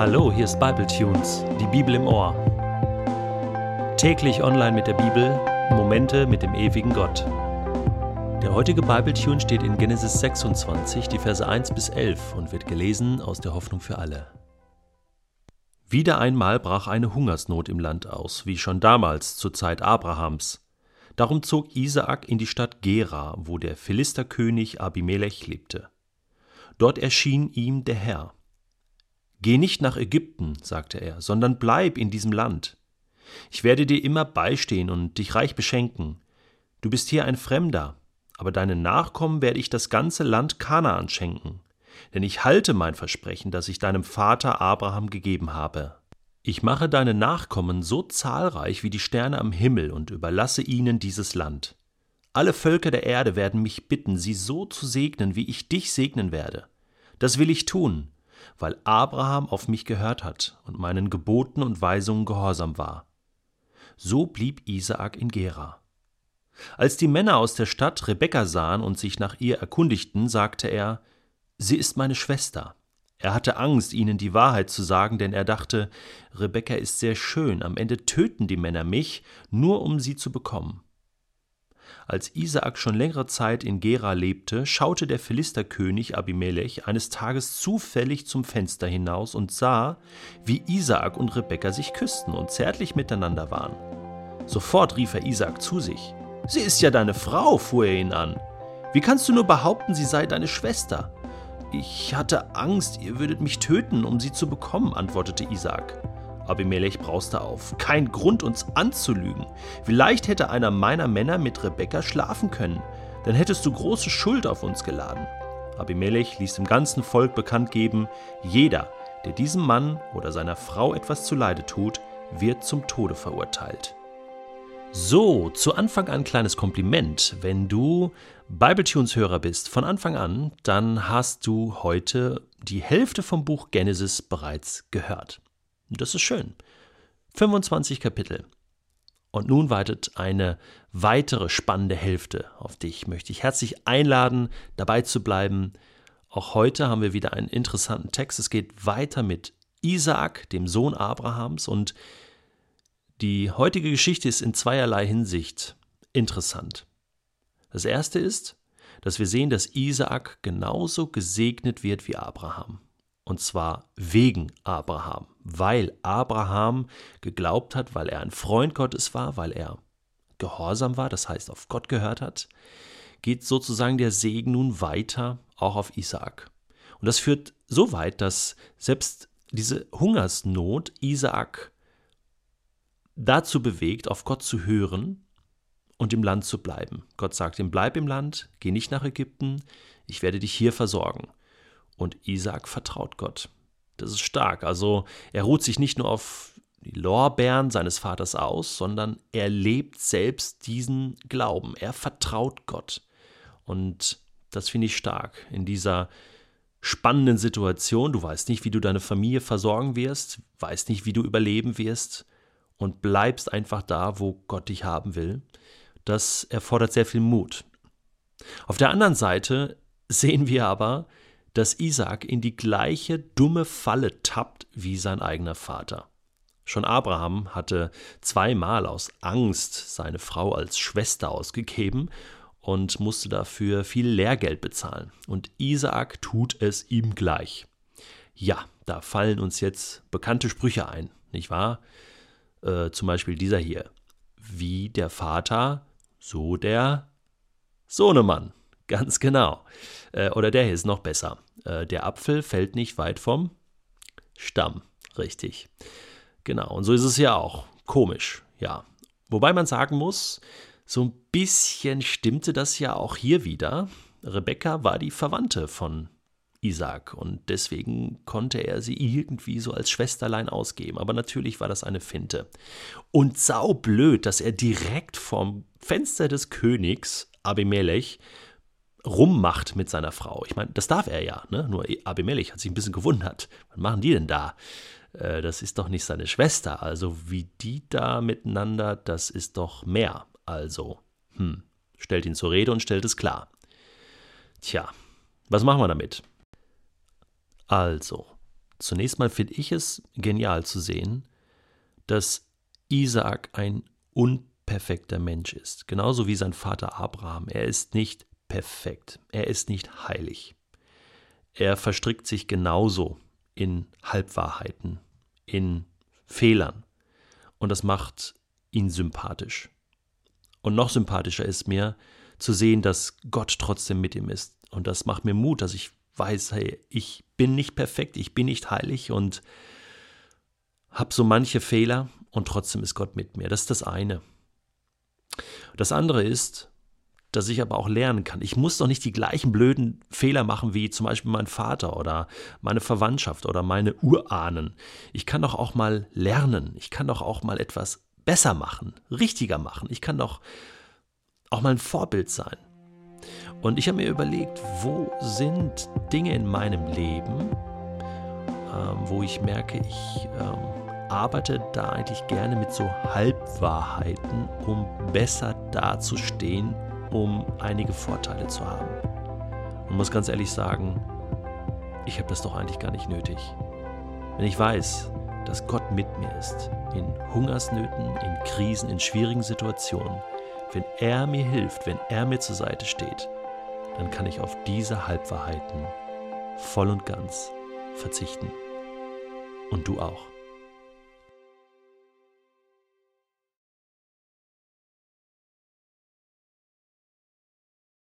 Hallo, hier ist Bible Tunes, die Bibel im Ohr. Täglich online mit der Bibel, Momente mit dem ewigen Gott. Der heutige Bible Tune steht in Genesis 26, die Verse 1 bis 11 und wird gelesen aus der Hoffnung für alle. Wieder einmal brach eine Hungersnot im Land aus, wie schon damals zur Zeit Abrahams. Darum zog Isaak in die Stadt Gera, wo der Philisterkönig Abimelech lebte. Dort erschien ihm der Herr. Geh nicht nach Ägypten, sagte er, sondern bleib in diesem Land. Ich werde dir immer beistehen und dich reich beschenken. Du bist hier ein Fremder, aber deinen Nachkommen werde ich das ganze Land Kanaan schenken. Denn ich halte mein Versprechen, das ich deinem Vater Abraham gegeben habe. Ich mache deine Nachkommen so zahlreich wie die Sterne am Himmel und überlasse ihnen dieses Land. Alle Völker der Erde werden mich bitten, sie so zu segnen, wie ich dich segnen werde. Das will ich tun, weil Abraham auf mich gehört hat und meinen Geboten und Weisungen gehorsam war. So blieb Isaak in Gera. Als die Männer aus der Stadt Rebekka sahen und sich nach ihr erkundigten, sagte er, Sie ist meine Schwester. Er hatte Angst, ihnen die Wahrheit zu sagen, denn er dachte, Rebekka ist sehr schön, am Ende töten die Männer mich, nur um sie zu bekommen. Als Isaak schon längere Zeit in Gera lebte, schaute der Philisterkönig Abimelech eines Tages zufällig zum Fenster hinaus und sah, wie Isaak und Rebekka sich küssten und zärtlich miteinander waren. Sofort rief er Isaak zu sich. Sie ist ja deine Frau, fuhr er ihn an. Wie kannst du nur behaupten, sie sei deine Schwester? Ich hatte Angst, ihr würdet mich töten, um sie zu bekommen, antwortete Isaak. Abimelech brauste auf. Kein Grund, uns anzulügen. Vielleicht hätte einer meiner Männer mit Rebekka schlafen können. Dann hättest du große Schuld auf uns geladen. Abimelech ließ dem ganzen Volk bekannt geben, jeder, der diesem Mann oder seiner Frau etwas zuleide tut, wird zum Tode verurteilt. So, zu Anfang ein kleines Kompliment. Wenn du Bibletunes-Hörer bist von Anfang an, dann hast du heute die Hälfte vom Buch Genesis bereits gehört. Das ist schön. 25 Kapitel. Und nun wartet eine weitere spannende Hälfte auf dich. Möchte ich herzlich einladen, dabei zu bleiben. Auch heute haben wir wieder einen interessanten Text. Es geht weiter mit Isaak, dem Sohn Abrahams. Und die heutige Geschichte ist in zweierlei Hinsicht interessant. Das erste ist, dass wir sehen, dass Isaak genauso gesegnet wird wie Abraham. Und zwar wegen Abraham, weil Abraham geglaubt hat, weil er ein Freund Gottes war, weil er gehorsam war, das heißt auf Gott gehört hat, geht sozusagen der Segen nun weiter auch auf Isaak. Und das führt so weit, dass selbst diese Hungersnot Isaak dazu bewegt, auf Gott zu hören und im Land zu bleiben. Gott sagt ihm, bleib im Land, geh nicht nach Ägypten, ich werde dich hier versorgen. Und Isaac vertraut Gott. Das ist stark. Also er ruht sich nicht nur auf die Lorbeeren seines Vaters aus, sondern er lebt selbst diesen Glauben. Er vertraut Gott. Und das finde ich stark in dieser spannenden Situation. Du weißt nicht, wie du deine Familie versorgen wirst, weißt nicht, wie du überleben wirst und bleibst einfach da, wo Gott dich haben will. Das erfordert sehr viel Mut. Auf der anderen Seite sehen wir aber, dass Isaac in die gleiche dumme Falle tappt wie sein eigener Vater. Schon Abraham hatte zweimal aus Angst seine Frau als Schwester ausgegeben und musste dafür viel Lehrgeld bezahlen. Und Isaak tut es ihm gleich. Ja, da fallen uns jetzt bekannte Sprüche ein, nicht wahr? Äh, zum Beispiel dieser hier. Wie der Vater, so der Sohnemann. Ganz genau. Äh, oder der hier ist noch besser. Äh, der Apfel fällt nicht weit vom Stamm. Richtig. Genau. Und so ist es ja auch. Komisch, ja. Wobei man sagen muss, so ein bisschen stimmte das ja auch hier wieder. Rebecca war die Verwandte von Isaac und deswegen konnte er sie irgendwie so als Schwesterlein ausgeben. Aber natürlich war das eine Finte. Und saublöd, dass er direkt vom Fenster des Königs Abimelech rummacht mit seiner Frau. Ich meine, das darf er ja, ne? Nur Abimelech hat sich ein bisschen gewundert. Was machen die denn da? Äh, das ist doch nicht seine Schwester. Also, wie die da miteinander, das ist doch mehr. Also, hm, stellt ihn zur Rede und stellt es klar. Tja, was machen wir damit? Also, Zunächst mal finde ich es genial zu sehen, dass Isaak ein unperfekter Mensch ist, genauso wie sein Vater Abraham. Er ist nicht perfekt, er ist nicht heilig. Er verstrickt sich genauso in Halbwahrheiten, in Fehlern. Und das macht ihn sympathisch. Und noch sympathischer ist mir zu sehen, dass Gott trotzdem mit ihm ist. Und das macht mir Mut, dass ich weiß, hey, ich bin nicht perfekt, ich bin nicht heilig und habe so manche Fehler und trotzdem ist Gott mit mir. Das ist das eine. Das andere ist, dass ich aber auch lernen kann. Ich muss doch nicht die gleichen blöden Fehler machen wie zum Beispiel mein Vater oder meine Verwandtschaft oder meine Urahnen. Ich kann doch auch mal lernen. Ich kann doch auch mal etwas besser machen, richtiger machen. Ich kann doch auch mal ein Vorbild sein. Und ich habe mir überlegt, wo sind Dinge in meinem Leben, ähm, wo ich merke, ich ähm, arbeite da eigentlich gerne mit so Halbwahrheiten, um besser dazustehen, um einige Vorteile zu haben. Und muss ganz ehrlich sagen, ich habe das doch eigentlich gar nicht nötig. Wenn ich weiß, dass Gott mit mir ist, in Hungersnöten, in Krisen, in schwierigen Situationen, wenn er mir hilft, wenn er mir zur Seite steht, dann kann ich auf diese Halbwahrheiten voll und ganz verzichten. Und du auch.